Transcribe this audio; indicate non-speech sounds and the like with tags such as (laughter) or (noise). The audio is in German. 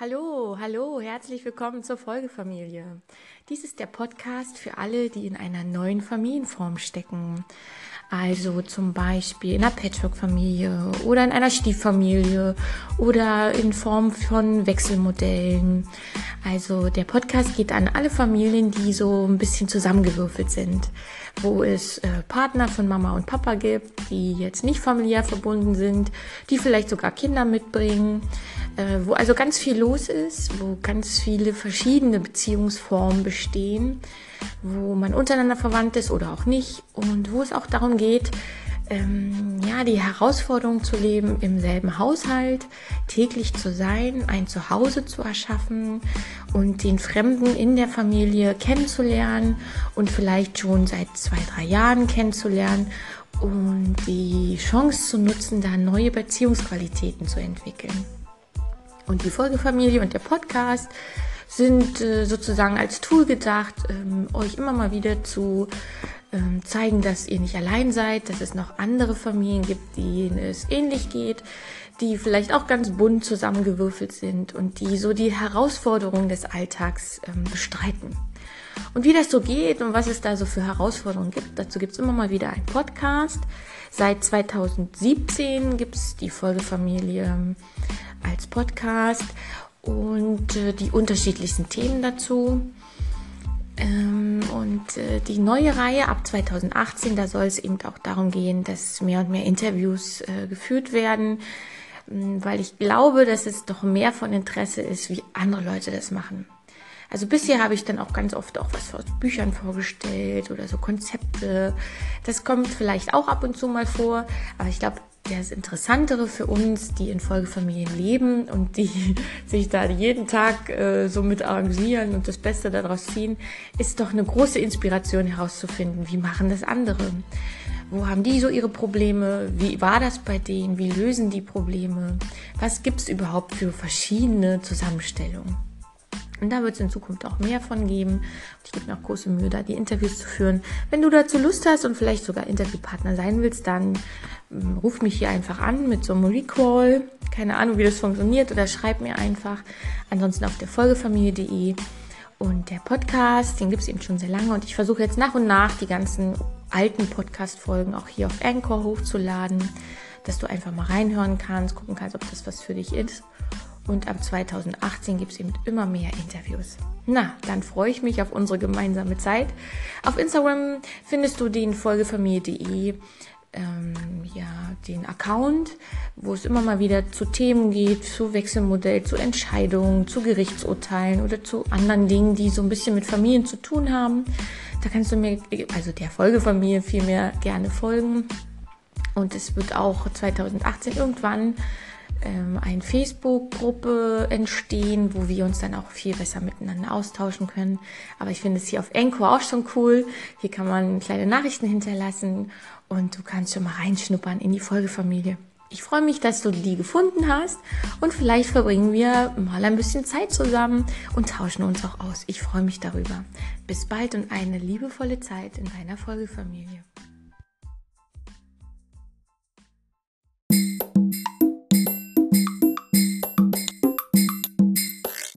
Hallo, hallo, herzlich willkommen zur Folgefamilie. Dies ist der Podcast für alle, die in einer neuen Familienform stecken. Also zum Beispiel in einer Patchwork-Familie oder in einer Stieffamilie oder in Form von Wechselmodellen. Also der Podcast geht an alle Familien, die so ein bisschen zusammengewürfelt sind, wo es äh, Partner von Mama und Papa gibt, die jetzt nicht familiär verbunden sind, die vielleicht sogar Kinder mitbringen, äh, wo also ganz viel los ist, wo ganz viele verschiedene Beziehungsformen bestehen wo man untereinander verwandt ist oder auch nicht und wo es auch darum geht, ähm, ja, die Herausforderung zu leben, im selben Haushalt täglich zu sein, ein Zuhause zu erschaffen und den Fremden in der Familie kennenzulernen und vielleicht schon seit zwei, drei Jahren kennenzulernen und die Chance zu nutzen, da neue Beziehungsqualitäten zu entwickeln. Und die Folgefamilie und der Podcast sind äh, sozusagen als Tool gedacht, ähm, euch immer mal wieder zu ähm, zeigen, dass ihr nicht allein seid, dass es noch andere Familien gibt, denen es ähnlich geht, die vielleicht auch ganz bunt zusammengewürfelt sind und die so die Herausforderungen des Alltags ähm, bestreiten. Und wie das so geht und was es da so für Herausforderungen gibt, dazu gibt es immer mal wieder einen Podcast. Seit 2017 gibt es die Folgefamilie ähm, als Podcast und äh, die unterschiedlichsten Themen dazu. Ähm, und äh, die neue Reihe ab 2018, da soll es eben auch darum gehen, dass mehr und mehr Interviews äh, geführt werden, ähm, weil ich glaube, dass es doch mehr von Interesse ist, wie andere Leute das machen. Also bisher habe ich dann auch ganz oft auch was aus Büchern vorgestellt oder so Konzepte. Das kommt vielleicht auch ab und zu mal vor, aber ich glaube, das Interessantere für uns, die in Folgefamilien leben und die (laughs) sich da jeden Tag äh, so mit arrangieren und das Beste daraus ziehen, ist doch eine große Inspiration herauszufinden, wie machen das andere? Wo haben die so ihre Probleme? Wie war das bei denen? Wie lösen die Probleme? Was gibt es überhaupt für verschiedene Zusammenstellungen? Und da wird es in Zukunft auch mehr von geben. Ich gebe mir auch große Mühe, da die Interviews zu führen. Wenn du dazu Lust hast und vielleicht sogar Interviewpartner sein willst, dann ruf mich hier einfach an mit so einem Recall. Keine Ahnung, wie das funktioniert oder schreib mir einfach. Ansonsten auf der Folgefamilie.de. Und der Podcast, den gibt es eben schon sehr lange und ich versuche jetzt nach und nach die ganzen alten Podcast-Folgen auch hier auf Anchor hochzuladen, dass du einfach mal reinhören kannst, gucken kannst, ob das was für dich ist. Und ab 2018 gibt es eben immer mehr Interviews. Na, dann freue ich mich auf unsere gemeinsame Zeit. Auf Instagram findest du den Folgefamilie.de ähm, ja, den Account, wo es immer mal wieder zu Themen geht, zu Wechselmodell, zu Entscheidungen, zu Gerichtsurteilen oder zu anderen Dingen, die so ein bisschen mit Familien zu tun haben. Da kannst du mir, also der Folgefamilie vielmehr gerne folgen. Und es wird auch 2018 irgendwann ähm, eine Facebook-Gruppe entstehen, wo wir uns dann auch viel besser miteinander austauschen können. Aber ich finde es hier auf Enko auch schon cool. Hier kann man kleine Nachrichten hinterlassen und du kannst schon mal reinschnuppern in die Folgefamilie. Ich freue mich, dass du die gefunden hast und vielleicht verbringen wir mal ein bisschen Zeit zusammen und tauschen uns auch aus. Ich freue mich darüber. Bis bald und eine liebevolle Zeit in deiner Folgefamilie.